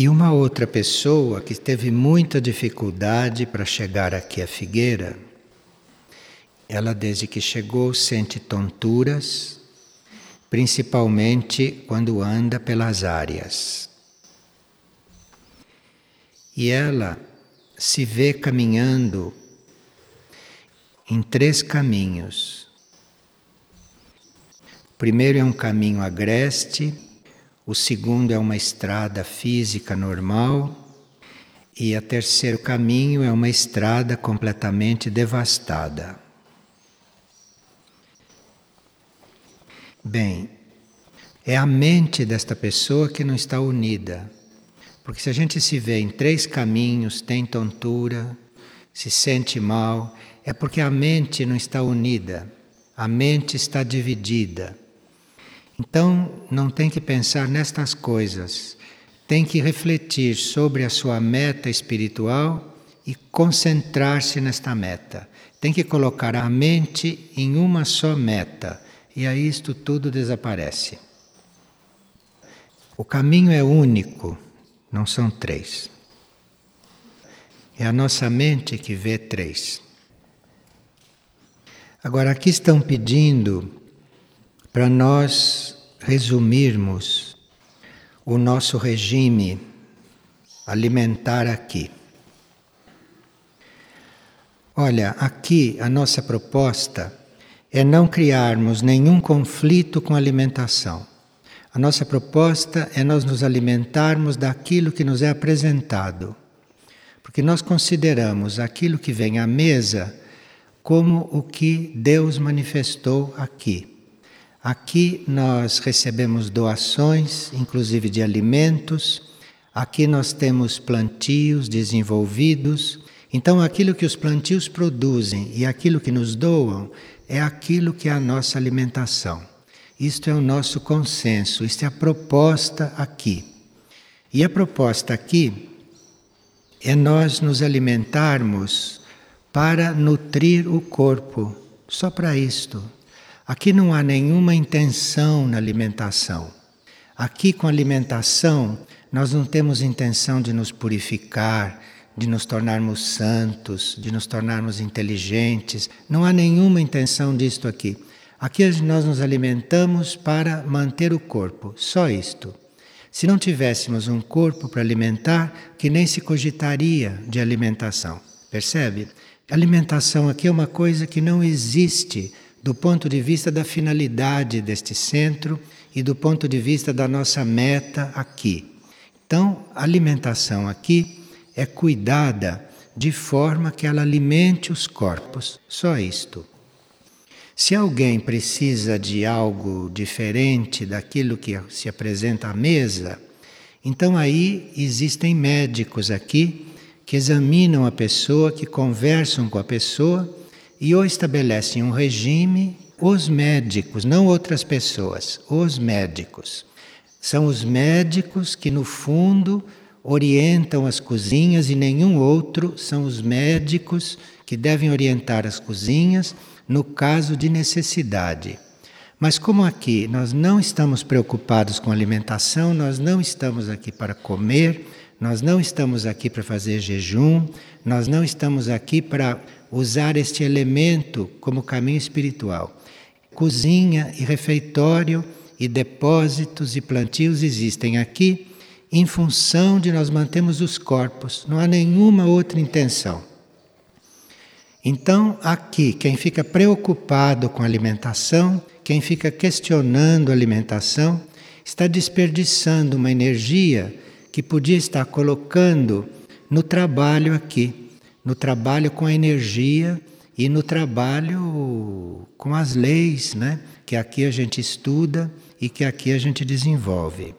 E uma outra pessoa que teve muita dificuldade para chegar aqui à Figueira, ela desde que chegou sente tonturas, principalmente quando anda pelas áreas. E ela se vê caminhando em três caminhos. O primeiro é um caminho agreste, o segundo é uma estrada física normal, e o terceiro caminho é uma estrada completamente devastada. Bem, é a mente desta pessoa que não está unida. Porque se a gente se vê em três caminhos, tem tontura, se sente mal, é porque a mente não está unida, a mente está dividida. Então, não tem que pensar nestas coisas, tem que refletir sobre a sua meta espiritual e concentrar-se nesta meta. Tem que colocar a mente em uma só meta, e aí isto tudo desaparece. O caminho é único não são três. É a nossa mente que vê três. Agora, aqui estão pedindo para nós resumirmos o nosso regime alimentar aqui. Olha, aqui a nossa proposta é não criarmos nenhum conflito com a alimentação. A nossa proposta é nós nos alimentarmos daquilo que nos é apresentado. Porque nós consideramos aquilo que vem à mesa como o que Deus manifestou aqui. Aqui nós recebemos doações, inclusive de alimentos. Aqui nós temos plantios desenvolvidos. Então, aquilo que os plantios produzem e aquilo que nos doam é aquilo que é a nossa alimentação. Isto é o nosso consenso, isto é a proposta aqui. E a proposta aqui é nós nos alimentarmos para nutrir o corpo, só para isto. Aqui não há nenhuma intenção na alimentação. Aqui, com alimentação, nós não temos intenção de nos purificar, de nos tornarmos santos, de nos tornarmos inteligentes. Não há nenhuma intenção disto aqui. Aqui nós nos alimentamos para manter o corpo, só isto. Se não tivéssemos um corpo para alimentar, que nem se cogitaria de alimentação. Percebe? Alimentação aqui é uma coisa que não existe do ponto de vista da finalidade deste centro e do ponto de vista da nossa meta aqui. Então, a alimentação aqui é cuidada de forma que ela alimente os corpos, só isto. Se alguém precisa de algo diferente daquilo que se apresenta à mesa, então aí existem médicos aqui que examinam a pessoa, que conversam com a pessoa e ou estabelecem um regime, os médicos, não outras pessoas, os médicos. São os médicos que, no fundo, orientam as cozinhas e nenhum outro são os médicos que devem orientar as cozinhas no caso de necessidade. Mas como aqui nós não estamos preocupados com alimentação, nós não estamos aqui para comer, nós não estamos aqui para fazer jejum, nós não estamos aqui para usar este elemento como caminho espiritual. Cozinha e refeitório e depósitos e plantios existem aqui em função de nós mantermos os corpos, não há nenhuma outra intenção. Então, aqui, quem fica preocupado com a alimentação, quem fica questionando a alimentação, está desperdiçando uma energia que podia estar colocando no trabalho aqui, no trabalho com a energia e no trabalho com as leis, né? Que aqui a gente estuda e que aqui a gente desenvolve.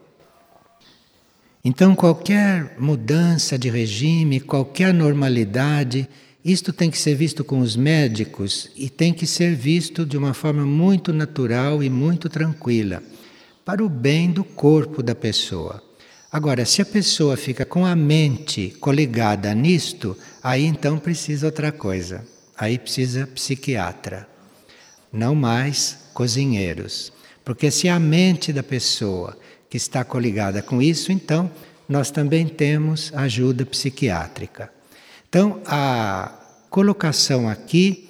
Então, qualquer mudança de regime, qualquer normalidade, isto tem que ser visto com os médicos e tem que ser visto de uma forma muito natural e muito tranquila, para o bem do corpo da pessoa. Agora, se a pessoa fica com a mente coligada nisto, aí então precisa outra coisa. Aí precisa psiquiatra, não mais cozinheiros. Porque se a mente da pessoa que está coligada com isso, então nós também temos ajuda psiquiátrica. Então, a colocação aqui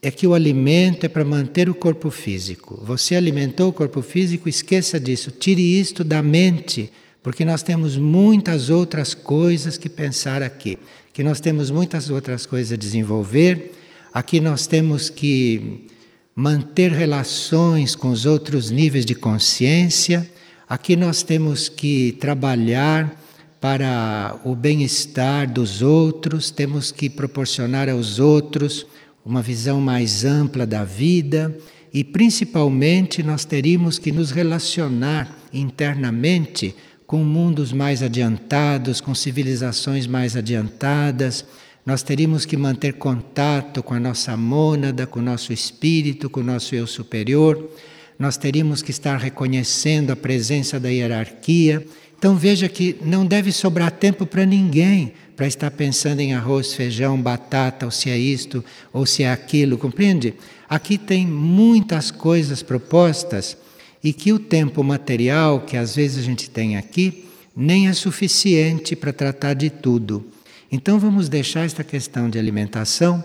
é que o alimento é para manter o corpo físico. Você alimentou o corpo físico, esqueça disso, tire isto da mente, porque nós temos muitas outras coisas que pensar aqui, que nós temos muitas outras coisas a desenvolver. Aqui nós temos que manter relações com os outros níveis de consciência. Aqui nós temos que trabalhar para o bem-estar dos outros, temos que proporcionar aos outros uma visão mais ampla da vida e, principalmente, nós teríamos que nos relacionar internamente com mundos mais adiantados, com civilizações mais adiantadas. Nós teríamos que manter contato com a nossa mônada, com o nosso espírito, com o nosso eu superior. Nós teríamos que estar reconhecendo a presença da hierarquia. Então veja que não deve sobrar tempo para ninguém para estar pensando em arroz, feijão, batata, ou se é isto, ou se é aquilo, compreende? Aqui tem muitas coisas propostas e que o tempo material que às vezes a gente tem aqui nem é suficiente para tratar de tudo. Então vamos deixar esta questão de alimentação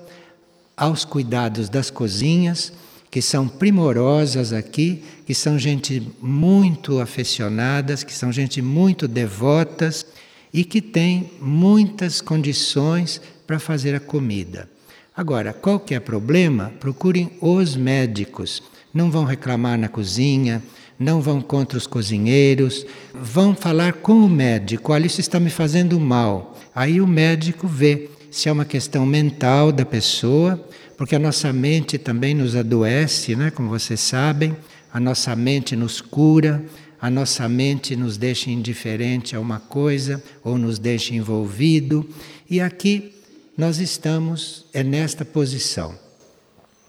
aos cuidados das cozinhas, que são primorosas aqui, que são gente muito afecionadas, que são gente muito devotas e que tem muitas condições para fazer a comida. Agora, qual que é problema? Procurem os médicos. Não vão reclamar na cozinha, não vão contra os cozinheiros, vão falar com o médico. Olha, isso está me fazendo mal. Aí o médico vê se é uma questão mental da pessoa, porque a nossa mente também nos adoece, né? como vocês sabem, a nossa mente nos cura, a nossa mente nos deixa indiferente a uma coisa ou nos deixa envolvido. E aqui nós estamos é nesta posição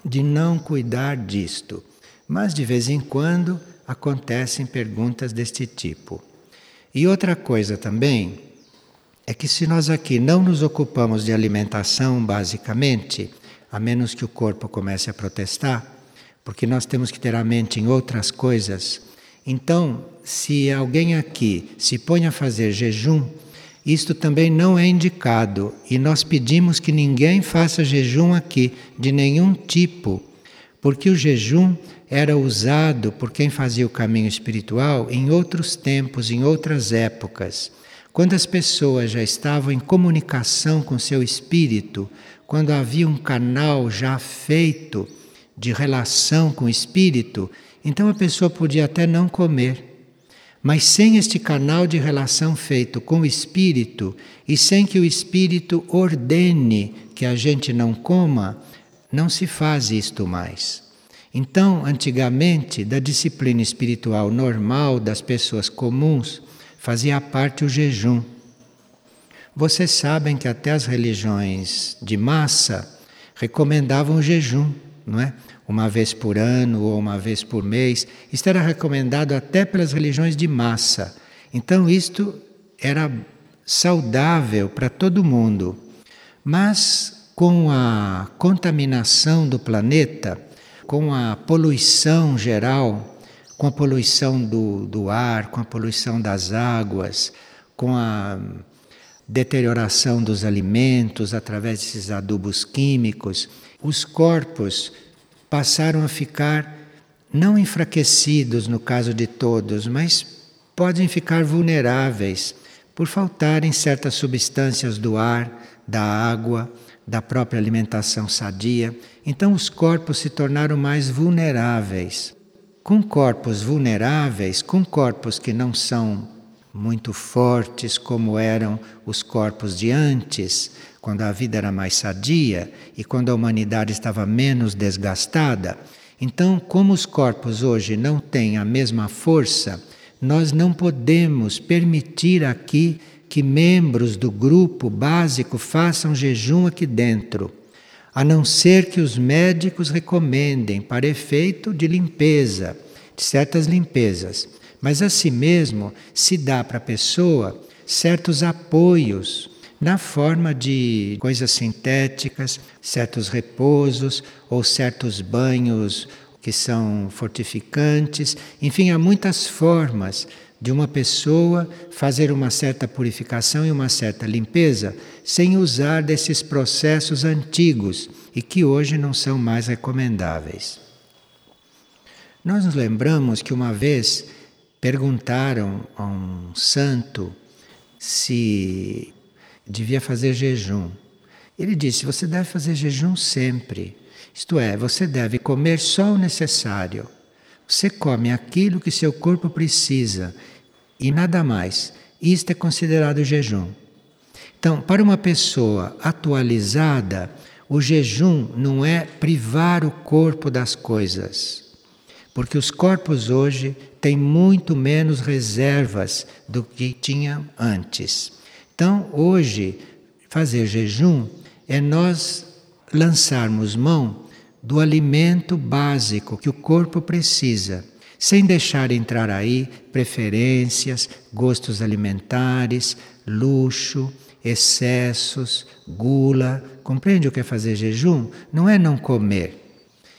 de não cuidar disto. Mas de vez em quando acontecem perguntas deste tipo. E outra coisa também é que se nós aqui não nos ocupamos de alimentação basicamente, a menos que o corpo comece a protestar, porque nós temos que ter a mente em outras coisas então, se alguém aqui se põe a fazer jejum, isto também não é indicado e nós pedimos que ninguém faça jejum aqui de nenhum tipo, porque o jejum era usado por quem fazia o caminho espiritual em outros tempos, em outras épocas. Quando as pessoas já estavam em comunicação com seu espírito, quando havia um canal já feito de relação com o espírito, então a pessoa podia até não comer. Mas sem este canal de relação feito com o espírito e sem que o espírito ordene que a gente não coma, não se faz isto mais. Então, antigamente, da disciplina espiritual normal das pessoas comuns, fazia parte o jejum. Vocês sabem que até as religiões de massa recomendavam o jejum, não é? uma vez por ano ou uma vez por mês. Isto era recomendado até pelas religiões de massa. Então, isto era saudável para todo mundo. Mas com a contaminação do planeta, com a poluição geral, com a poluição do, do ar, com a poluição das águas, com a deterioração dos alimentos através desses adubos químicos, os corpos passaram a ficar não enfraquecidos no caso de todos, mas podem ficar vulneráveis por faltarem certas substâncias do ar, da água, da própria alimentação sadia. Então os corpos se tornaram mais vulneráveis. Com corpos vulneráveis, com corpos que não são muito fortes como eram os corpos de antes, quando a vida era mais sadia e quando a humanidade estava menos desgastada. Então, como os corpos hoje não têm a mesma força, nós não podemos permitir aqui que membros do grupo básico façam jejum aqui dentro, a não ser que os médicos recomendem para efeito de limpeza, de certas limpezas. Mas assim mesmo se dá para a pessoa certos apoios na forma de coisas sintéticas, certos repousos ou certos banhos que são fortificantes. Enfim, há muitas formas de uma pessoa fazer uma certa purificação e uma certa limpeza sem usar desses processos antigos e que hoje não são mais recomendáveis. Nós nos lembramos que uma vez perguntaram a um santo se devia fazer jejum. Ele disse: Você deve fazer jejum sempre. Isto é, você deve comer só o necessário. Você come aquilo que seu corpo precisa e nada mais. Isto é considerado jejum. Então, para uma pessoa atualizada, o jejum não é privar o corpo das coisas. Porque os corpos hoje têm muito menos reservas do que tinham antes. Então, hoje, fazer jejum é nós lançarmos mão do alimento básico que o corpo precisa, sem deixar entrar aí preferências, gostos alimentares, luxo, excessos, gula. Compreende o que é fazer jejum? Não é não comer.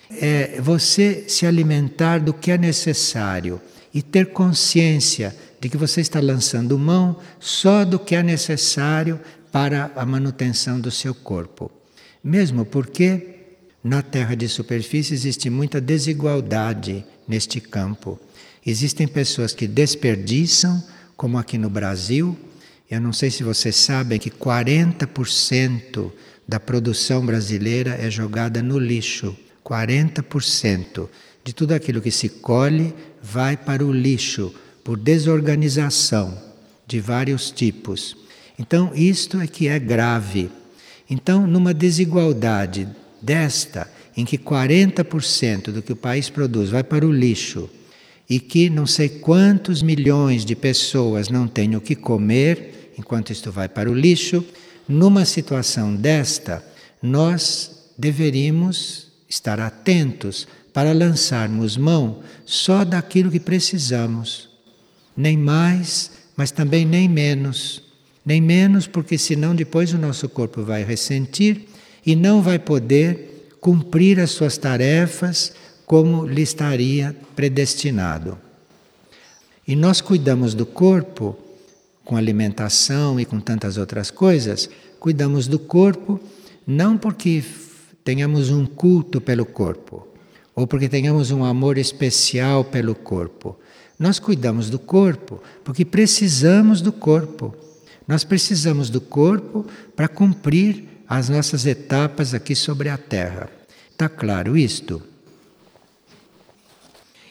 É você se alimentar do que é necessário e ter consciência de que você está lançando mão só do que é necessário para a manutenção do seu corpo. Mesmo porque na Terra de superfície existe muita desigualdade neste campo. Existem pessoas que desperdiçam, como aqui no Brasil. Eu não sei se vocês sabem que 40% da produção brasileira é jogada no lixo. 40% de tudo aquilo que se colhe vai para o lixo por desorganização de vários tipos. Então, isto é que é grave. Então, numa desigualdade desta, em que 40% do que o país produz vai para o lixo e que não sei quantos milhões de pessoas não têm o que comer enquanto isto vai para o lixo, numa situação desta, nós deveríamos estar atentos para lançarmos mão só daquilo que precisamos, nem mais, mas também nem menos. Nem menos, porque senão depois o nosso corpo vai ressentir e não vai poder cumprir as suas tarefas como lhe estaria predestinado. E nós cuidamos do corpo com alimentação e com tantas outras coisas, cuidamos do corpo não porque tenhamos um culto pelo corpo ou porque tenhamos um amor especial pelo corpo. Nós cuidamos do corpo porque precisamos do corpo. Nós precisamos do corpo para cumprir as nossas etapas aqui sobre a Terra. Está claro isto?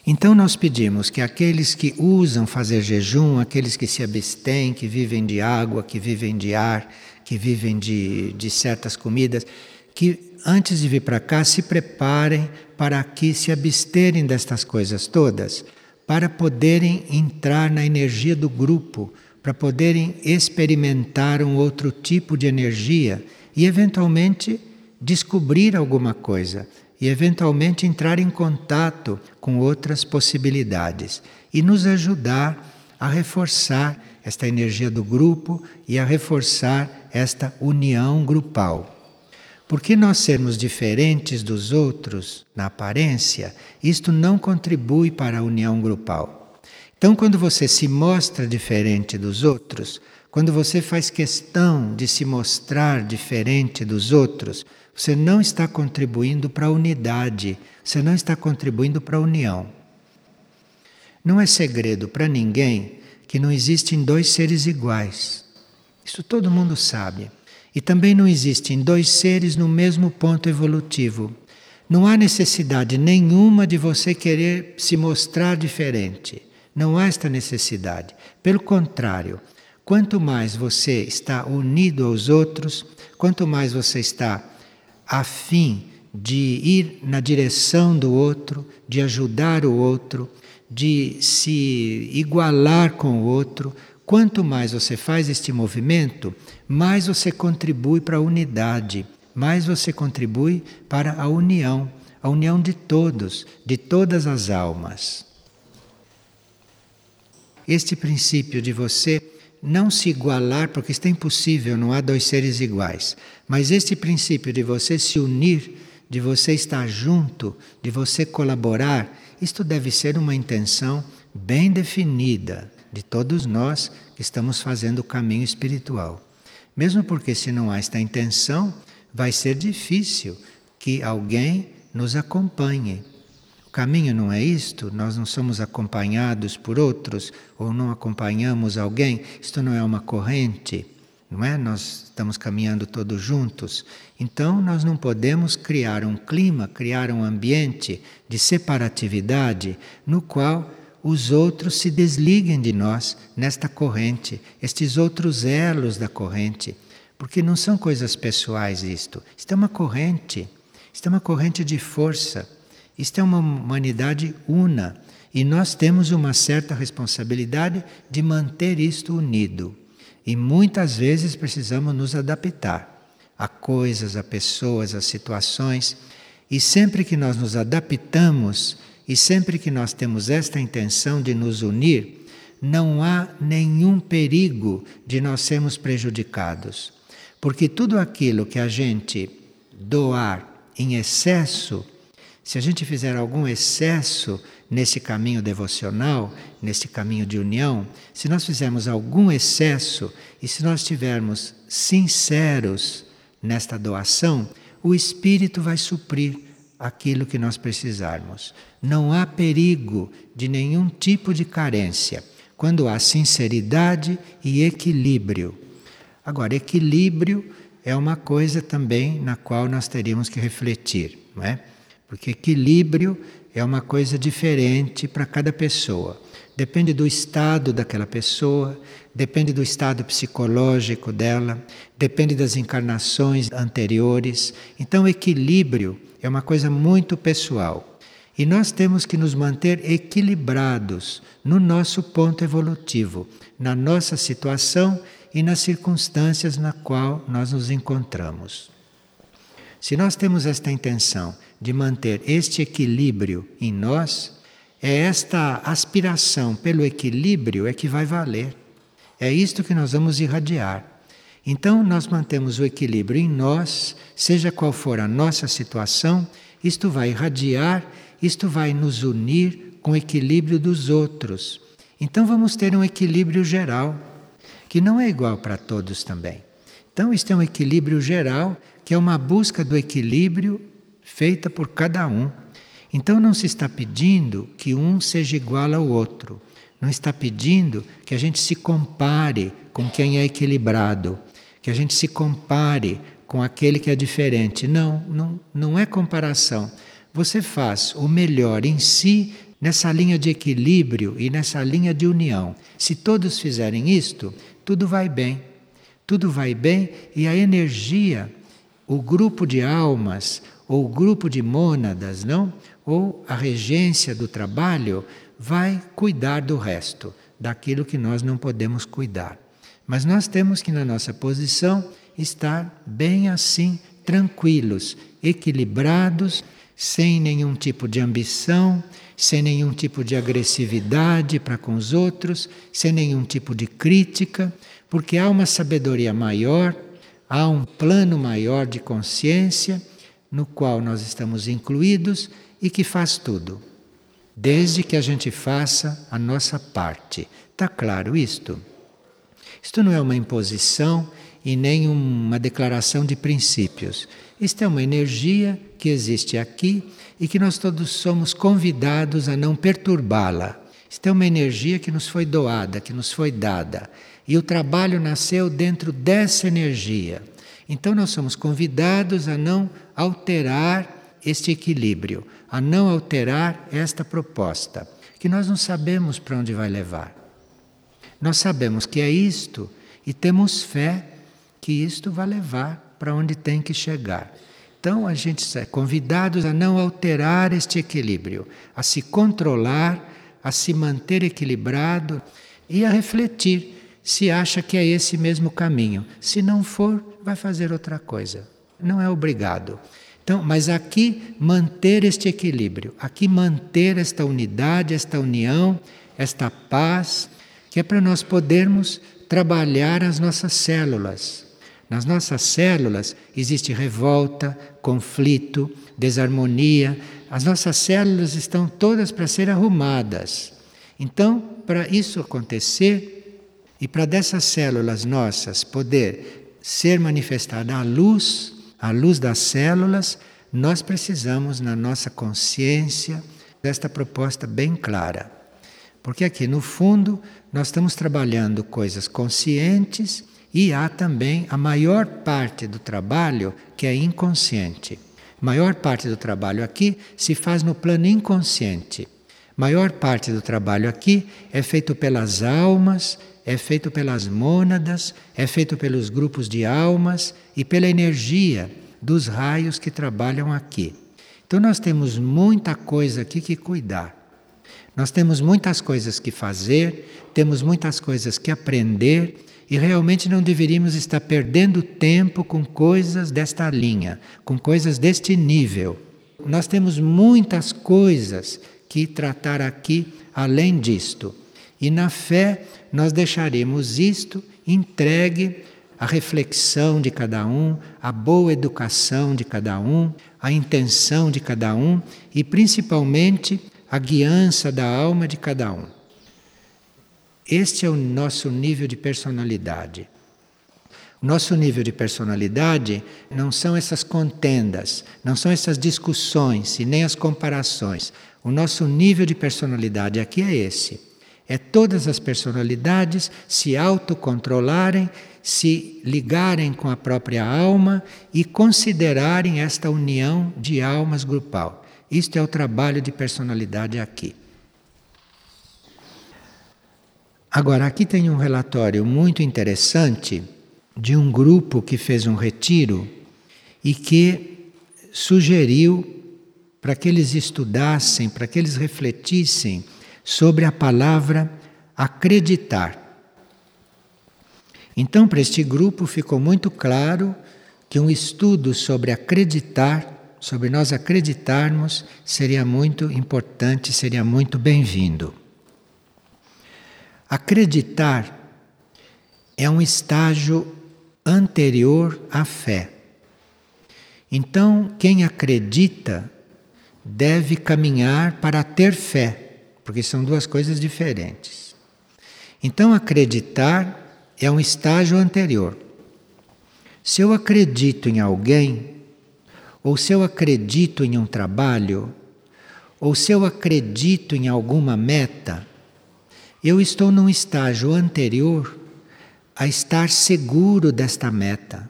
Então nós pedimos que aqueles que usam fazer jejum, aqueles que se abstêm, que vivem de água, que vivem de ar, que vivem de, de certas comidas, que antes de vir para cá se preparem para aqui se absterem destas coisas todas, para poderem entrar na energia do grupo, para poderem experimentar um outro tipo de energia e eventualmente descobrir alguma coisa e eventualmente entrar em contato com outras possibilidades e nos ajudar a reforçar esta energia do grupo e a reforçar esta união grupal. Porque nós sermos diferentes dos outros na aparência, isto não contribui para a união grupal. Então, quando você se mostra diferente dos outros, quando você faz questão de se mostrar diferente dos outros, você não está contribuindo para a unidade, você não está contribuindo para a união. Não é segredo para ninguém que não existem dois seres iguais. Isso todo mundo sabe. E também não existem dois seres no mesmo ponto evolutivo. Não há necessidade nenhuma de você querer se mostrar diferente. Não há esta necessidade. Pelo contrário, Quanto mais você está unido aos outros, quanto mais você está afim de ir na direção do outro, de ajudar o outro, de se igualar com o outro, quanto mais você faz este movimento, mais você contribui para a unidade, mais você contribui para a união, a união de todos, de todas as almas. Este princípio de você não se igualar, porque isso é impossível, não há dois seres iguais. Mas este princípio de você se unir, de você estar junto, de você colaborar, isto deve ser uma intenção bem definida, De todos nós que estamos fazendo o caminho espiritual. Mesmo porque, se não há esta intenção, vai ser difícil que alguém nos acompanhe. O caminho não é isto, nós não somos acompanhados por outros ou não acompanhamos alguém, isto não é uma corrente, não é? Nós estamos caminhando todos juntos. Então nós não podemos criar um clima, criar um ambiente de separatividade no qual os outros se desliguem de nós nesta corrente, estes outros elos da corrente, porque não são coisas pessoais isto. Isto é uma corrente, isto é uma corrente de força, isto é uma humanidade una e nós temos uma certa responsabilidade de manter isto unido. E muitas vezes precisamos nos adaptar a coisas, a pessoas, a situações, e sempre que nós nos adaptamos e sempre que nós temos esta intenção de nos unir, não há nenhum perigo de nós sermos prejudicados. Porque tudo aquilo que a gente doar em excesso, se a gente fizer algum excesso nesse caminho devocional, nesse caminho de união, se nós fizermos algum excesso e se nós estivermos sinceros nesta doação, o Espírito vai suprir aquilo que nós precisarmos. Não há perigo de nenhum tipo de carência quando há sinceridade e equilíbrio. Agora, equilíbrio é uma coisa também na qual nós teríamos que refletir, não é? Porque equilíbrio é uma coisa diferente para cada pessoa. Depende do estado daquela pessoa, depende do estado psicológico dela, depende das encarnações anteriores. Então, equilíbrio é uma coisa muito pessoal. E nós temos que nos manter equilibrados no nosso ponto evolutivo, na nossa situação e nas circunstâncias na qual nós nos encontramos. Se nós temos esta intenção de manter este equilíbrio em nós, é esta aspiração pelo equilíbrio é que vai valer. É isto que nós vamos irradiar. Então, nós mantemos o equilíbrio em nós, seja qual for a nossa situação, isto vai irradiar, isto vai nos unir com o equilíbrio dos outros. Então, vamos ter um equilíbrio geral, que não é igual para todos também. Então, isto é um equilíbrio geral, que é uma busca do equilíbrio feita por cada um. Então, não se está pedindo que um seja igual ao outro. Não está pedindo que a gente se compare com quem é equilibrado que a gente se compare com aquele que é diferente. Não, não, não é comparação. Você faz o melhor em si nessa linha de equilíbrio e nessa linha de união. Se todos fizerem isto, tudo vai bem. Tudo vai bem e a energia, o grupo de almas ou grupo de mônadas, não? Ou a regência do trabalho vai cuidar do resto, daquilo que nós não podemos cuidar. Mas nós temos que, na nossa posição, estar bem assim, tranquilos, equilibrados, sem nenhum tipo de ambição, sem nenhum tipo de agressividade para com os outros, sem nenhum tipo de crítica, porque há uma sabedoria maior, há um plano maior de consciência no qual nós estamos incluídos e que faz tudo, desde que a gente faça a nossa parte. Está claro isto? Isto não é uma imposição e nem uma declaração de princípios. Isto é uma energia que existe aqui e que nós todos somos convidados a não perturbá-la. Isto é uma energia que nos foi doada, que nos foi dada. E o trabalho nasceu dentro dessa energia. Então nós somos convidados a não alterar este equilíbrio, a não alterar esta proposta, que nós não sabemos para onde vai levar. Nós sabemos que é isto e temos fé que isto vai levar para onde tem que chegar. Então a gente é convidados a não alterar este equilíbrio, a se controlar, a se manter equilibrado e a refletir se acha que é esse mesmo caminho. Se não for, vai fazer outra coisa. Não é obrigado. Então, mas aqui manter este equilíbrio, aqui manter esta unidade, esta união, esta paz, que é para nós podermos trabalhar as nossas células. Nas nossas células existe revolta, conflito, desarmonia. As nossas células estão todas para ser arrumadas. Então, para isso acontecer e para dessas células nossas poder ser manifestada a luz, a luz das células, nós precisamos na nossa consciência desta proposta bem clara. Porque aqui no fundo nós estamos trabalhando coisas conscientes e há também a maior parte do trabalho que é inconsciente. Maior parte do trabalho aqui se faz no plano inconsciente. Maior parte do trabalho aqui é feito pelas almas, é feito pelas mônadas, é feito pelos grupos de almas e pela energia dos raios que trabalham aqui. Então nós temos muita coisa aqui que cuidar. Nós temos muitas coisas que fazer, temos muitas coisas que aprender e realmente não deveríamos estar perdendo tempo com coisas desta linha, com coisas deste nível. Nós temos muitas coisas que tratar aqui além disto. E na fé nós deixaremos isto entregue à reflexão de cada um, à boa educação de cada um, à intenção de cada um e principalmente à guiança da alma de cada um. Este é o nosso nível de personalidade. O nosso nível de personalidade não são essas contendas, não são essas discussões e nem as comparações. O nosso nível de personalidade aqui é esse. É todas as personalidades se autocontrolarem, se ligarem com a própria alma e considerarem esta união de almas grupal. Isto é o trabalho de personalidade aqui. Agora, aqui tem um relatório muito interessante de um grupo que fez um retiro e que sugeriu para que eles estudassem, para que eles refletissem sobre a palavra acreditar. Então, para este grupo ficou muito claro que um estudo sobre acreditar, sobre nós acreditarmos, seria muito importante, seria muito bem-vindo. Acreditar é um estágio anterior à fé. Então, quem acredita deve caminhar para ter fé, porque são duas coisas diferentes. Então, acreditar é um estágio anterior. Se eu acredito em alguém, ou se eu acredito em um trabalho, ou se eu acredito em alguma meta, eu estou num estágio anterior a estar seguro desta meta,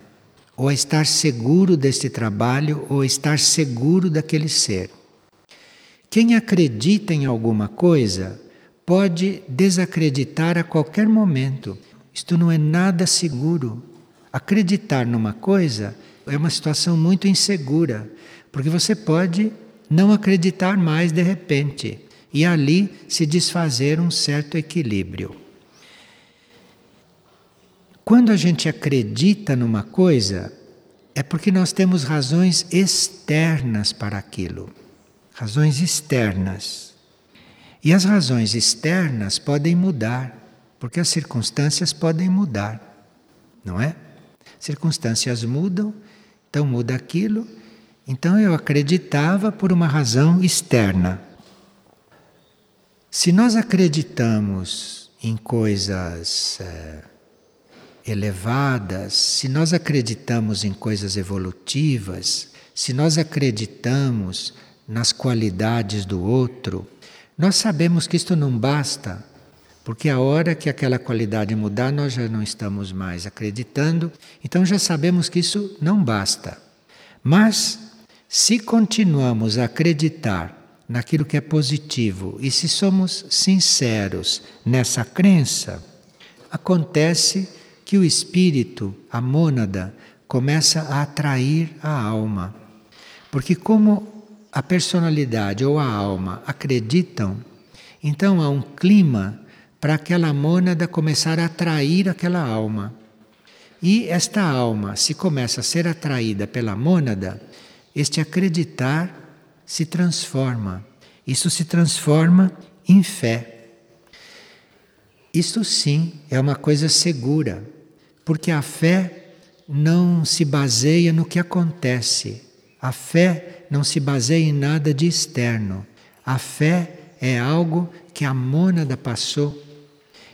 ou a estar seguro deste trabalho, ou a estar seguro daquele ser. Quem acredita em alguma coisa pode desacreditar a qualquer momento. Isto não é nada seguro. Acreditar numa coisa é uma situação muito insegura, porque você pode não acreditar mais de repente e ali se desfazer um certo equilíbrio. Quando a gente acredita numa coisa, é porque nós temos razões externas para aquilo. Razões externas. E as razões externas podem mudar, porque as circunstâncias podem mudar, não é? Circunstâncias mudam, então muda aquilo. Então eu acreditava por uma razão externa. Se nós acreditamos em coisas é, elevadas, se nós acreditamos em coisas evolutivas, se nós acreditamos nas qualidades do outro, nós sabemos que isto não basta, porque a hora que aquela qualidade mudar, nós já não estamos mais acreditando, então já sabemos que isso não basta. Mas, se continuamos a acreditar naquilo que é positivo e se somos sinceros nessa crença, acontece que o espírito, a mônada, começa a atrair a alma. Porque, como a personalidade ou a alma acreditam, então há um clima para aquela mônada começar a atrair aquela alma. E esta alma, se começa a ser atraída pela mônada, este acreditar se transforma. Isso se transforma em fé. Isso sim é uma coisa segura, porque a fé não se baseia no que acontece. A fé não se baseia em nada de externo. A fé é algo que a mônada passou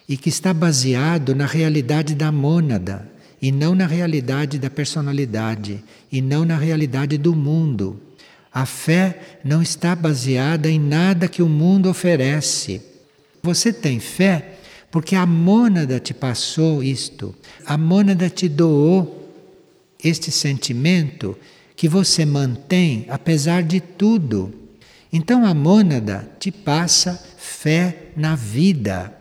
e que está baseado na realidade da mônada e não na realidade da personalidade e não na realidade do mundo. A fé não está baseada em nada que o mundo oferece. Você tem fé porque a mônada te passou isto, a mônada te doou este sentimento que você mantém apesar de tudo. Então a mônada te passa fé na vida.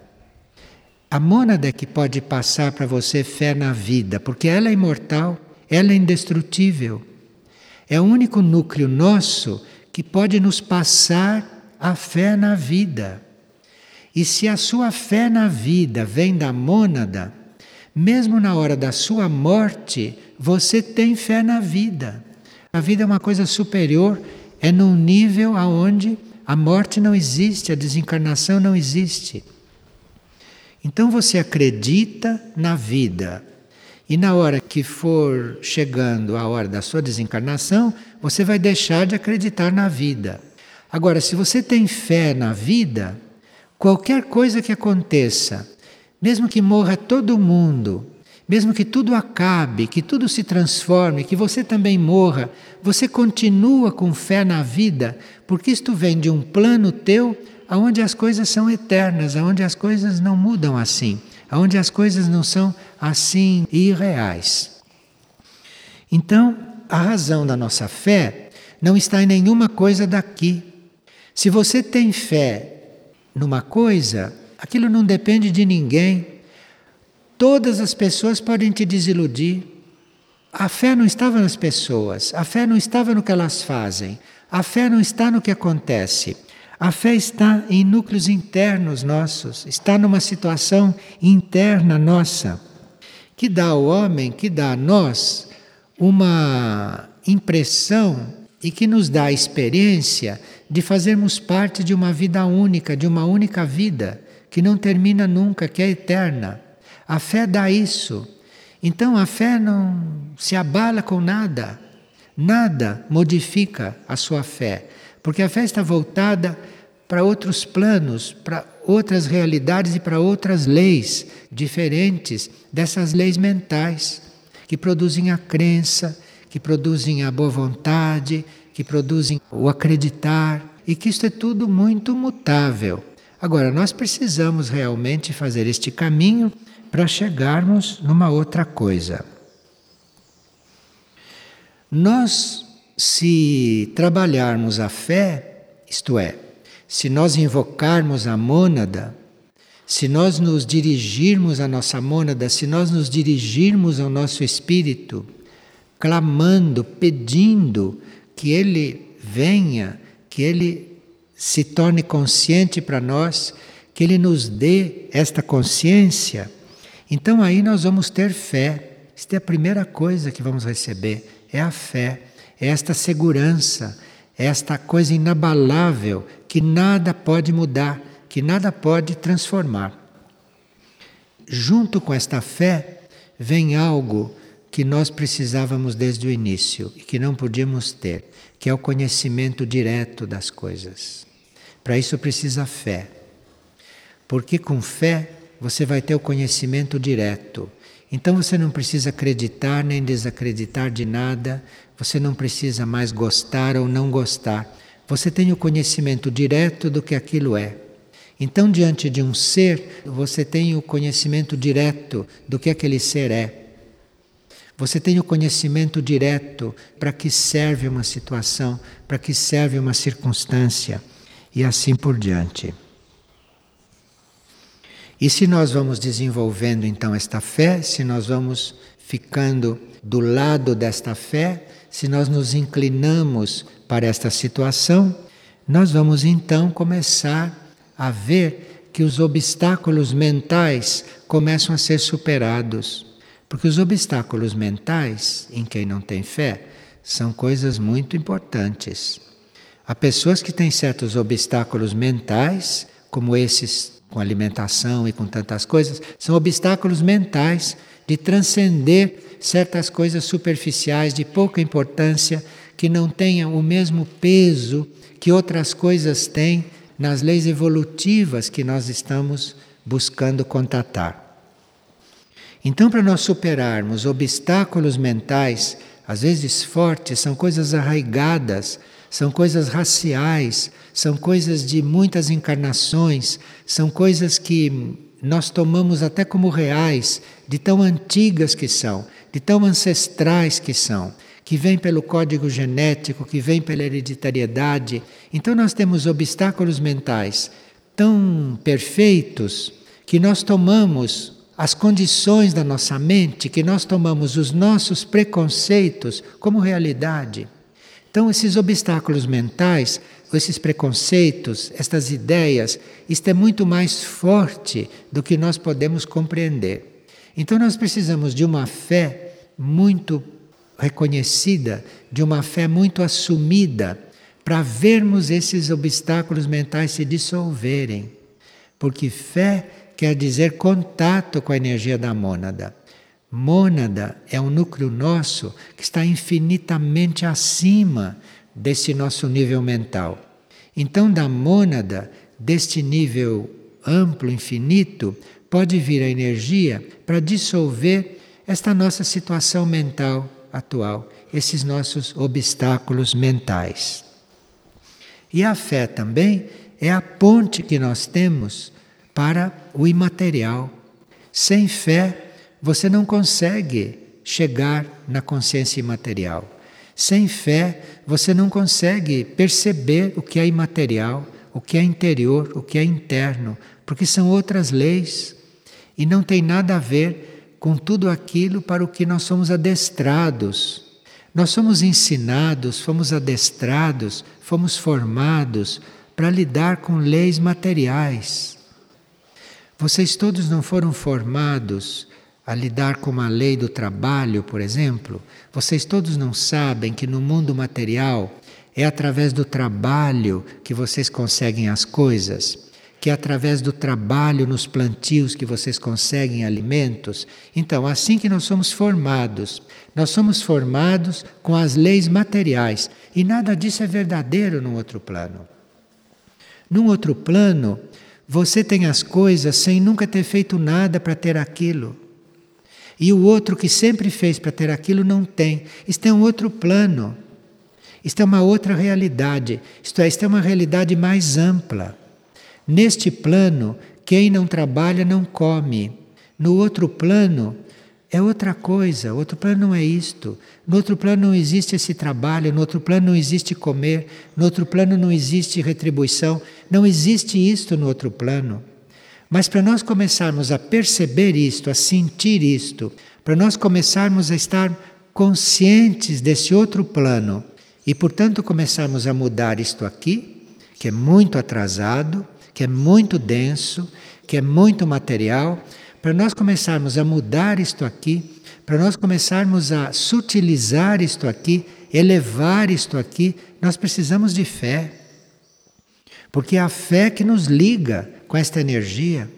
A mônada que pode passar para você fé na vida, porque ela é imortal, ela é indestrutível. É o único núcleo nosso que pode nos passar a fé na vida. E se a sua fé na vida vem da mônada, mesmo na hora da sua morte, você tem fé na vida. A vida é uma coisa superior, é num nível aonde a morte não existe, a desencarnação não existe. Então você acredita na vida. E na hora que for chegando a hora da sua desencarnação, você vai deixar de acreditar na vida. Agora, se você tem fé na vida, qualquer coisa que aconteça, mesmo que morra todo mundo, mesmo que tudo acabe, que tudo se transforme, que você também morra, você continua com fé na vida, porque isto vem de um plano teu onde as coisas são eternas, onde as coisas não mudam assim, onde as coisas não são assim irreais. Então, a razão da nossa fé não está em nenhuma coisa daqui. Se você tem fé numa coisa, aquilo não depende de ninguém. Todas as pessoas podem te desiludir. A fé não estava nas pessoas, a fé não estava no que elas fazem, a fé não está no que acontece. A fé está em núcleos internos nossos, está numa situação interna nossa, que dá ao homem, que dá a nós uma impressão e que nos dá a experiência de fazermos parte de uma vida única, de uma única vida, que não termina nunca, que é eterna. A fé dá isso. Então a fé não se abala com nada. Nada modifica a sua fé, porque a fé está voltada para outros planos, para outras realidades e para outras leis diferentes dessas leis mentais que produzem a crença, que produzem a boa vontade, que produzem o acreditar e que isso é tudo muito mutável. Agora, nós precisamos realmente fazer este caminho para chegarmos numa outra coisa. Nós, se trabalharmos a fé, isto é, se nós invocarmos a mônada, se nós nos dirigirmos à nossa mônada, se nós nos dirigirmos ao nosso espírito, clamando, pedindo que ele venha, que ele se torne consciente para nós, que ele nos dê esta consciência então aí nós vamos ter fé. Esta é a primeira coisa que vamos receber, é a fé, é esta segurança, é esta coisa inabalável que nada pode mudar, que nada pode transformar. Junto com esta fé vem algo que nós precisávamos desde o início e que não podíamos ter, que é o conhecimento direto das coisas. Para isso precisa fé. Porque com fé você vai ter o conhecimento direto. Então você não precisa acreditar nem desacreditar de nada, você não precisa mais gostar ou não gostar. Você tem o conhecimento direto do que aquilo é. Então, diante de um ser, você tem o conhecimento direto do que aquele ser é. Você tem o conhecimento direto para que serve uma situação, para que serve uma circunstância e assim por diante. E se nós vamos desenvolvendo então esta fé, se nós vamos ficando do lado desta fé, se nós nos inclinamos para esta situação, nós vamos então começar a ver que os obstáculos mentais começam a ser superados. Porque os obstáculos mentais, em quem não tem fé, são coisas muito importantes. Há pessoas que têm certos obstáculos mentais, como esses com alimentação e com tantas coisas, são obstáculos mentais de transcender certas coisas superficiais de pouca importância que não tenham o mesmo peso que outras coisas têm nas leis evolutivas que nós estamos buscando contatar. Então, para nós superarmos obstáculos mentais, às vezes fortes, são coisas arraigadas, são coisas raciais, são coisas de muitas encarnações, são coisas que nós tomamos até como reais, de tão antigas que são, de tão ancestrais que são, que vêm pelo código genético, que vêm pela hereditariedade. Então nós temos obstáculos mentais tão perfeitos que nós tomamos as condições da nossa mente, que nós tomamos os nossos preconceitos como realidade. Então, esses obstáculos mentais, esses preconceitos, estas ideias, isto é muito mais forte do que nós podemos compreender. Então, nós precisamos de uma fé muito reconhecida, de uma fé muito assumida, para vermos esses obstáculos mentais se dissolverem. Porque fé quer dizer contato com a energia da mônada. Mônada é um núcleo nosso que está infinitamente acima desse nosso nível mental. Então, da mônada, deste nível amplo, infinito, pode vir a energia para dissolver esta nossa situação mental atual, esses nossos obstáculos mentais. E a fé também é a ponte que nós temos para o imaterial. Sem fé, você não consegue chegar na consciência imaterial. Sem fé, você não consegue perceber o que é imaterial, o que é interior, o que é interno, porque são outras leis e não tem nada a ver com tudo aquilo para o que nós somos adestrados. Nós somos ensinados, fomos adestrados, fomos formados para lidar com leis materiais. Vocês todos não foram formados a lidar com a lei do trabalho, por exemplo, vocês todos não sabem que no mundo material é através do trabalho que vocês conseguem as coisas, que é através do trabalho nos plantios que vocês conseguem alimentos. Então, assim que nós somos formados, nós somos formados com as leis materiais e nada disso é verdadeiro num outro plano. Num outro plano, você tem as coisas sem nunca ter feito nada para ter aquilo. E o outro que sempre fez para ter aquilo não tem. Isto é um outro plano. Isto é uma outra realidade. Isto é, isto é uma realidade mais ampla. Neste plano, quem não trabalha não come. No outro plano, é outra coisa. O outro plano não é isto. No outro plano não existe esse trabalho. No outro plano não existe comer. No outro plano não existe retribuição. Não existe isto no outro plano. Mas para nós começarmos a perceber isto, a sentir isto, para nós começarmos a estar conscientes desse outro plano e, portanto, começarmos a mudar isto aqui, que é muito atrasado, que é muito denso, que é muito material, para nós começarmos a mudar isto aqui, para nós começarmos a sutilizar isto aqui, elevar isto aqui, nós precisamos de fé. Porque é a fé que nos liga com esta energia.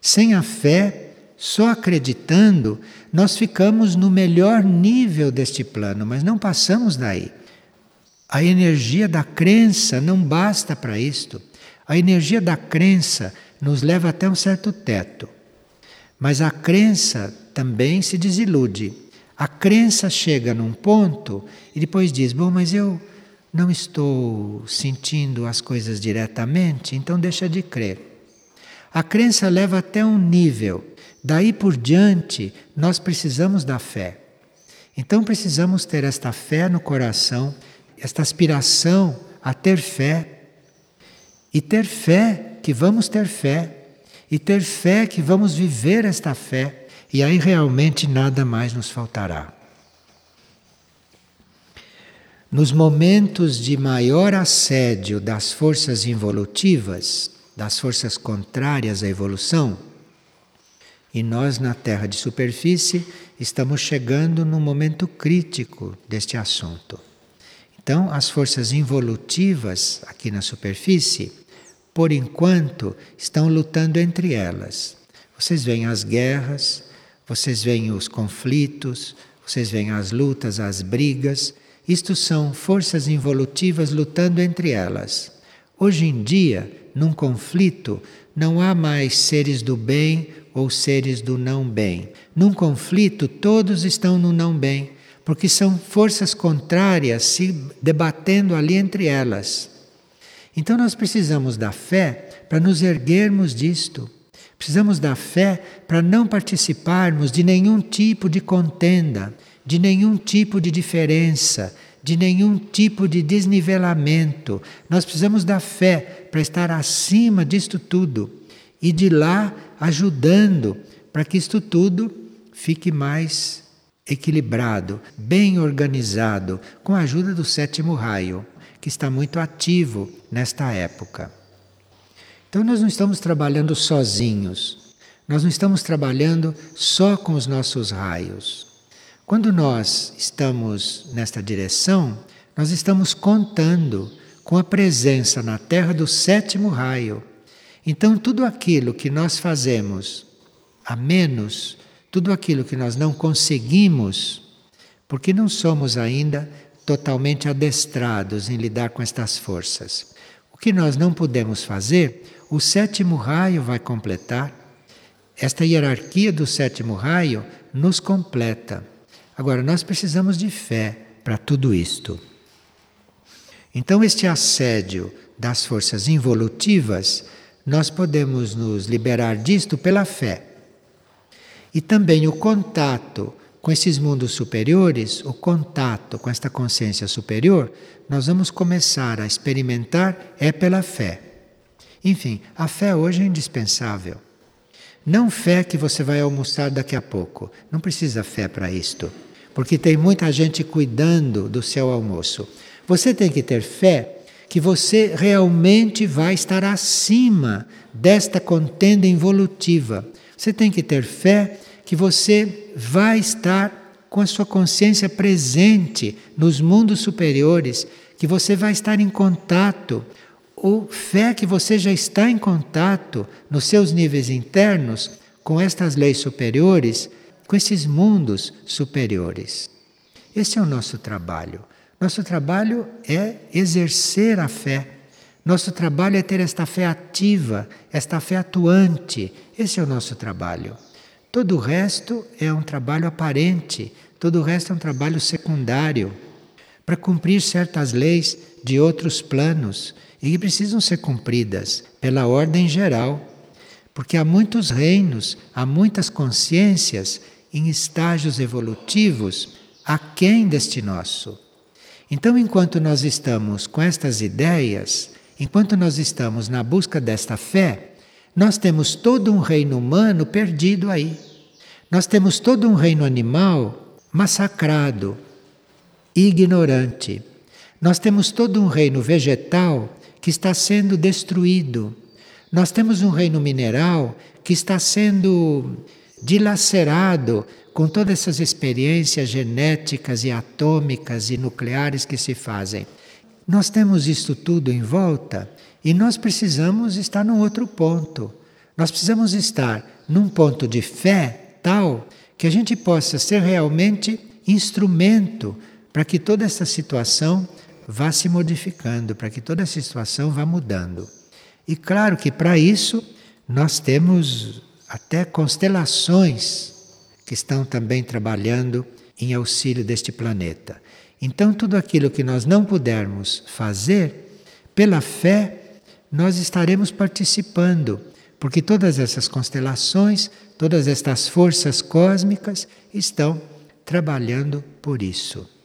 Sem a fé, só acreditando, nós ficamos no melhor nível deste plano, mas não passamos daí. A energia da crença não basta para isto. A energia da crença nos leva até um certo teto. Mas a crença também se desilude. A crença chega num ponto e depois diz: Bom, mas eu não estou sentindo as coisas diretamente, então deixa de crer. A crença leva até um nível. Daí por diante, nós precisamos da fé. Então precisamos ter esta fé no coração, esta aspiração a ter fé. E ter fé que vamos ter fé. E ter fé que vamos viver esta fé. E aí realmente nada mais nos faltará. Nos momentos de maior assédio das forças involutivas, das forças contrárias à evolução, e nós na Terra de superfície estamos chegando num momento crítico deste assunto. Então, as forças involutivas aqui na superfície, por enquanto, estão lutando entre elas. Vocês veem as guerras, vocês veem os conflitos, vocês veem as lutas, as brigas isto são forças involutivas lutando entre elas. Hoje em dia, num conflito, não há mais seres do bem ou seres do não bem. Num conflito, todos estão no não bem, porque são forças contrárias se debatendo ali entre elas. Então nós precisamos da fé para nos erguermos disto. Precisamos da fé para não participarmos de nenhum tipo de contenda, de nenhum tipo de diferença, de nenhum tipo de desnivelamento. Nós precisamos da fé para estar acima disto tudo e de lá ajudando para que isto tudo fique mais equilibrado, bem organizado, com a ajuda do sétimo raio, que está muito ativo nesta época. Então, nós não estamos trabalhando sozinhos, nós não estamos trabalhando só com os nossos raios. Quando nós estamos nesta direção, nós estamos contando com a presença na Terra do sétimo raio. Então, tudo aquilo que nós fazemos a menos, tudo aquilo que nós não conseguimos, porque não somos ainda totalmente adestrados em lidar com estas forças. O que nós não podemos fazer, o sétimo raio vai completar. Esta hierarquia do sétimo raio nos completa. Agora, nós precisamos de fé para tudo isto. Então, este assédio das forças involutivas, nós podemos nos liberar disto pela fé. E também o contato com esses mundos superiores, o contato com esta consciência superior, nós vamos começar a experimentar é pela fé. Enfim, a fé hoje é indispensável. Não fé que você vai almoçar daqui a pouco. Não precisa fé para isto porque tem muita gente cuidando do seu almoço. Você tem que ter fé que você realmente vai estar acima desta contenda involutiva. Você tem que ter fé que você vai estar com a sua consciência presente nos mundos superiores, que você vai estar em contato, ou fé que você já está em contato nos seus níveis internos com estas leis superiores com esses mundos superiores. Esse é o nosso trabalho. Nosso trabalho é exercer a fé. Nosso trabalho é ter esta fé ativa, esta fé atuante. Esse é o nosso trabalho. Todo o resto é um trabalho aparente, todo o resto é um trabalho secundário para cumprir certas leis de outros planos e que precisam ser cumpridas pela ordem geral. Porque há muitos reinos, há muitas consciências em estágios evolutivos aquém deste nosso. Então, enquanto nós estamos com estas ideias, enquanto nós estamos na busca desta fé, nós temos todo um reino humano perdido aí. Nós temos todo um reino animal massacrado, ignorante. Nós temos todo um reino vegetal que está sendo destruído. Nós temos um reino mineral que está sendo dilacerado com todas essas experiências genéticas e atômicas e nucleares que se fazem. Nós temos isto tudo em volta e nós precisamos estar num outro ponto. Nós precisamos estar num ponto de fé tal que a gente possa ser realmente instrumento para que toda essa situação vá se modificando, para que toda essa situação vá mudando. E claro que para isso nós temos até constelações que estão também trabalhando em auxílio deste planeta. Então, tudo aquilo que nós não pudermos fazer, pela fé, nós estaremos participando, porque todas essas constelações, todas estas forças cósmicas estão trabalhando por isso.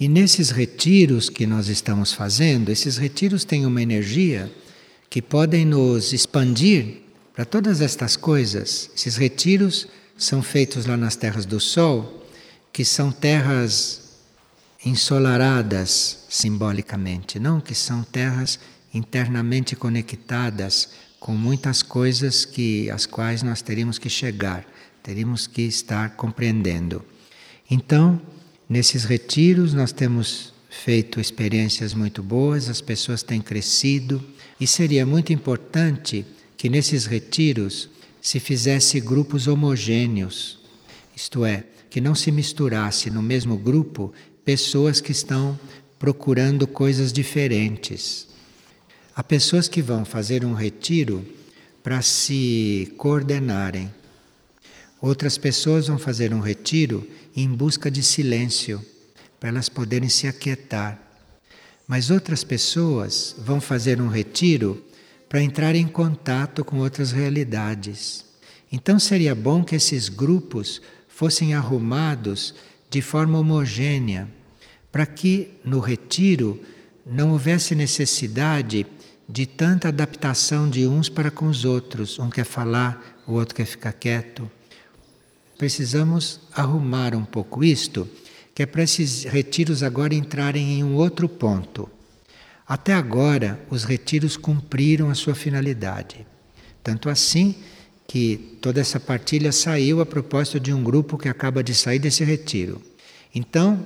E nesses retiros que nós estamos fazendo, esses retiros têm uma energia que podem nos expandir para todas estas coisas. Esses retiros são feitos lá nas terras do Sol, que são terras ensolaradas simbolicamente, não que são terras internamente conectadas com muitas coisas que as quais nós teríamos que chegar, teríamos que estar compreendendo. Então, nesses retiros nós temos feito experiências muito boas, as pessoas têm crescido e seria muito importante que nesses retiros se fizesse grupos homogêneos, isto é, que não se misturasse no mesmo grupo pessoas que estão procurando coisas diferentes. Há pessoas que vão fazer um retiro para se coordenarem. Outras pessoas vão fazer um retiro em busca de silêncio, para elas poderem se aquietar. Mas outras pessoas vão fazer um retiro para entrar em contato com outras realidades. Então seria bom que esses grupos fossem arrumados de forma homogênea, para que no retiro não houvesse necessidade de tanta adaptação de uns para com os outros. Um quer falar, o outro quer ficar quieto. Precisamos arrumar um pouco isto, que é para esses retiros agora entrarem em um outro ponto. Até agora, os retiros cumpriram a sua finalidade. Tanto assim que toda essa partilha saiu a propósito de um grupo que acaba de sair desse retiro. Então,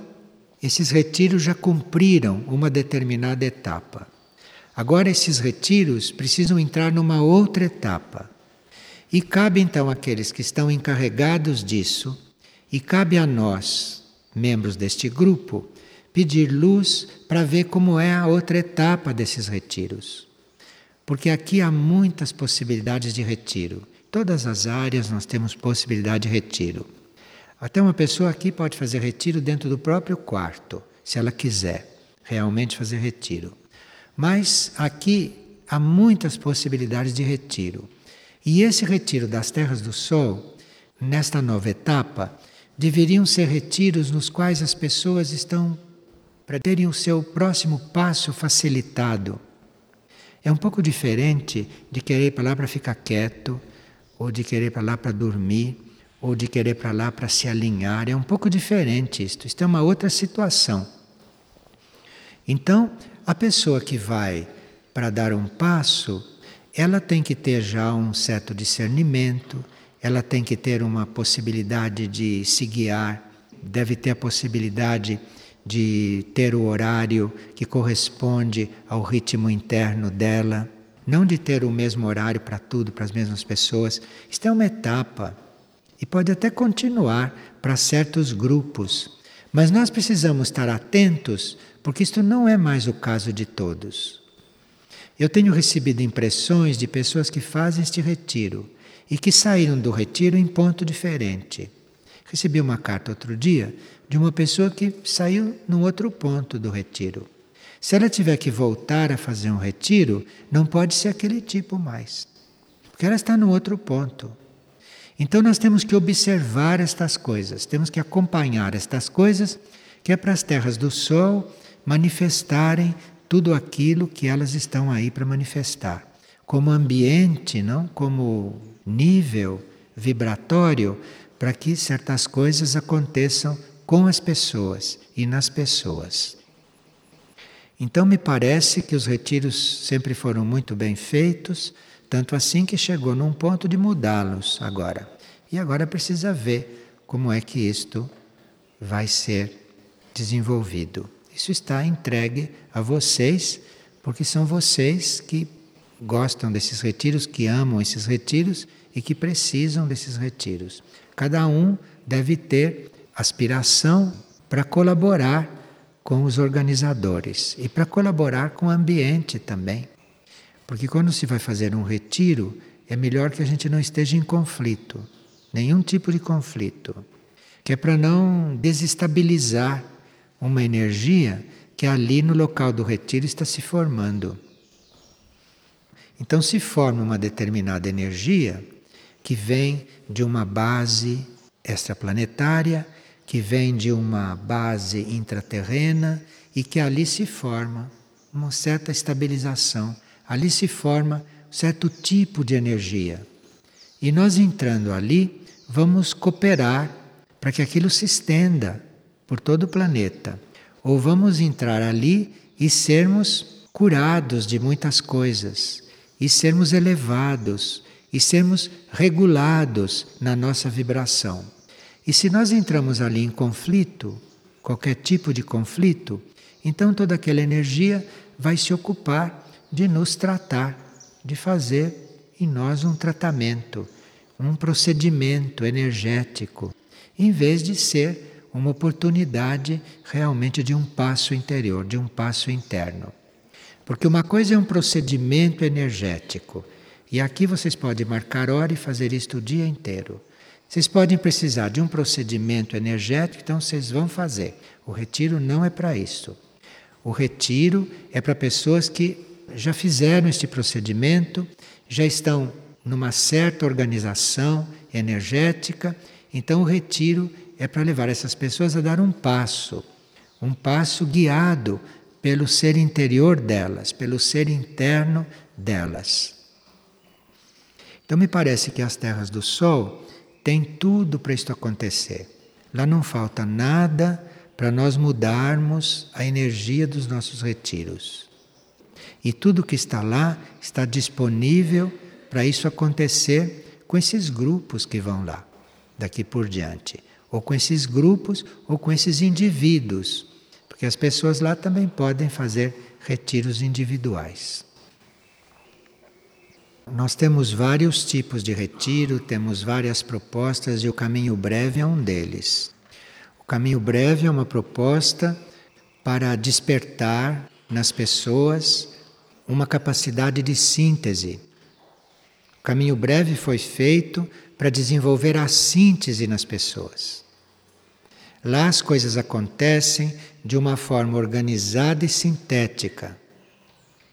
esses retiros já cumpriram uma determinada etapa. Agora, esses retiros precisam entrar numa outra etapa. E cabe então àqueles que estão encarregados disso, e cabe a nós, membros deste grupo, pedir luz para ver como é a outra etapa desses retiros. Porque aqui há muitas possibilidades de retiro. Todas as áreas nós temos possibilidade de retiro. Até uma pessoa aqui pode fazer retiro dentro do próprio quarto, se ela quiser realmente fazer retiro. Mas aqui há muitas possibilidades de retiro. E esse retiro das terras do sol, nesta nova etapa, deveriam ser retiros nos quais as pessoas estão para terem o seu próximo passo facilitado. É um pouco diferente de querer ir para lá para ficar quieto, ou de querer ir para lá para dormir, ou de querer ir para lá para se alinhar. É um pouco diferente isto. Isto é uma outra situação. Então, a pessoa que vai para dar um passo, ela tem que ter já um certo discernimento, ela tem que ter uma possibilidade de se guiar, deve ter a possibilidade de ter o horário que corresponde ao ritmo interno dela, não de ter o mesmo horário para tudo, para as mesmas pessoas. Isto é uma etapa e pode até continuar para certos grupos, mas nós precisamos estar atentos porque isto não é mais o caso de todos. Eu tenho recebido impressões de pessoas que fazem este retiro e que saíram do retiro em ponto diferente. Recebi uma carta outro dia de uma pessoa que saiu num outro ponto do retiro. Se ela tiver que voltar a fazer um retiro, não pode ser aquele tipo mais, porque ela está num outro ponto. Então nós temos que observar estas coisas, temos que acompanhar estas coisas, que é para as terras do sol manifestarem tudo aquilo que elas estão aí para manifestar. Como ambiente, não? Como nível vibratório para que certas coisas aconteçam com as pessoas e nas pessoas. Então me parece que os retiros sempre foram muito bem feitos, tanto assim que chegou num ponto de mudá-los agora. E agora precisa ver como é que isto vai ser desenvolvido. Isso está entregue a vocês, porque são vocês que gostam desses retiros, que amam esses retiros e que precisam desses retiros. Cada um deve ter aspiração para colaborar com os organizadores e para colaborar com o ambiente também. Porque quando se vai fazer um retiro, é melhor que a gente não esteja em conflito, nenhum tipo de conflito, que é para não desestabilizar uma energia que ali no local do retiro está se formando. Então se forma uma determinada energia que vem de uma base extraplanetária, que vem de uma base intraterrena e que ali se forma uma certa estabilização, ali se forma um certo tipo de energia. E nós entrando ali, vamos cooperar para que aquilo se estenda por todo o planeta. Ou vamos entrar ali e sermos curados de muitas coisas, e sermos elevados, e sermos regulados na nossa vibração. E se nós entramos ali em conflito, qualquer tipo de conflito, então toda aquela energia vai se ocupar de nos tratar, de fazer em nós um tratamento, um procedimento energético, em vez de ser uma oportunidade realmente de um passo interior, de um passo interno. Porque uma coisa é um procedimento energético, e aqui vocês podem marcar hora e fazer isto o dia inteiro. Vocês podem precisar de um procedimento energético, então vocês vão fazer. O retiro não é para isso. O retiro é para pessoas que já fizeram este procedimento, já estão numa certa organização energética, então o retiro é para levar essas pessoas a dar um passo, um passo guiado pelo ser interior delas, pelo ser interno delas. Então me parece que as terras do Sol têm tudo para isto acontecer. Lá não falta nada para nós mudarmos a energia dos nossos retiros. E tudo que está lá está disponível para isso acontecer com esses grupos que vão lá, daqui por diante. Ou com esses grupos, ou com esses indivíduos. Porque as pessoas lá também podem fazer retiros individuais. Nós temos vários tipos de retiro, temos várias propostas e o caminho breve é um deles. O caminho breve é uma proposta para despertar nas pessoas uma capacidade de síntese. O caminho breve foi feito para desenvolver a síntese nas pessoas. Lá as coisas acontecem de uma forma organizada e sintética.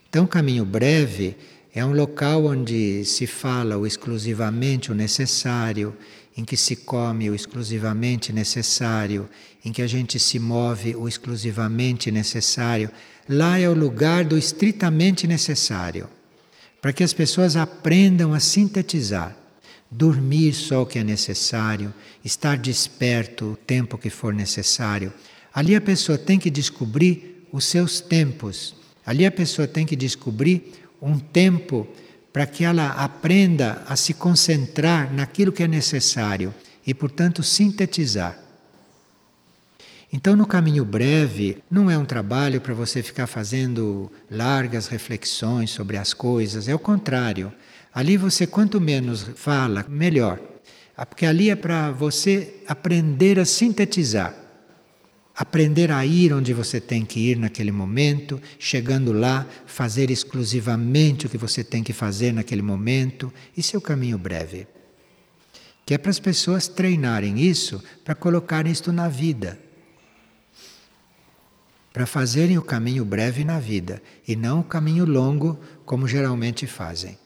Então, caminho breve é um local onde se fala o exclusivamente o necessário, em que se come o exclusivamente necessário, em que a gente se move o exclusivamente necessário. Lá é o lugar do estritamente necessário, para que as pessoas aprendam a sintetizar. Dormir só o que é necessário, estar desperto o tempo que for necessário. Ali a pessoa tem que descobrir os seus tempos. Ali a pessoa tem que descobrir um tempo para que ela aprenda a se concentrar naquilo que é necessário e, portanto, sintetizar. Então, no caminho breve, não é um trabalho para você ficar fazendo largas reflexões sobre as coisas, é o contrário. Ali você, quanto menos fala, melhor. Porque ali é para você aprender a sintetizar. Aprender a ir onde você tem que ir naquele momento, chegando lá, fazer exclusivamente o que você tem que fazer naquele momento. Isso é o caminho breve. Que é para as pessoas treinarem isso para colocarem isto na vida para fazerem o caminho breve na vida e não o caminho longo, como geralmente fazem.